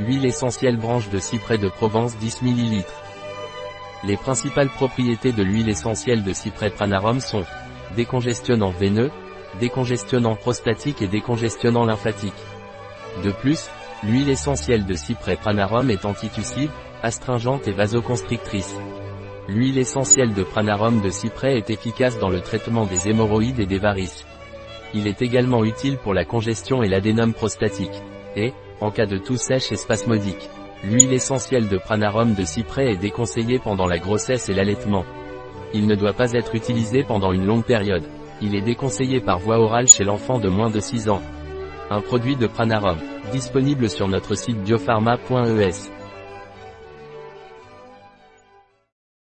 Huile essentielle branche de cyprès de Provence 10 ml. Les principales propriétés de l'huile essentielle de cyprès pranarum sont décongestionnant veineux, décongestionnant prostatique et décongestionnant lymphatique. De plus, l'huile essentielle de cyprès pranarum est antitussive, astringente et vasoconstrictrice. L'huile essentielle de pranarum de cyprès est efficace dans le traitement des hémorroïdes et des varices. Il est également utile pour la congestion et l'adénome prostatique. Et, en cas de toux sèche et spasmodique. L'huile essentielle de pranarum de cyprès est déconseillée pendant la grossesse et l'allaitement. Il ne doit pas être utilisé pendant une longue période. Il est déconseillé par voie orale chez l'enfant de moins de 6 ans. Un produit de pranarum, disponible sur notre site biopharma.es.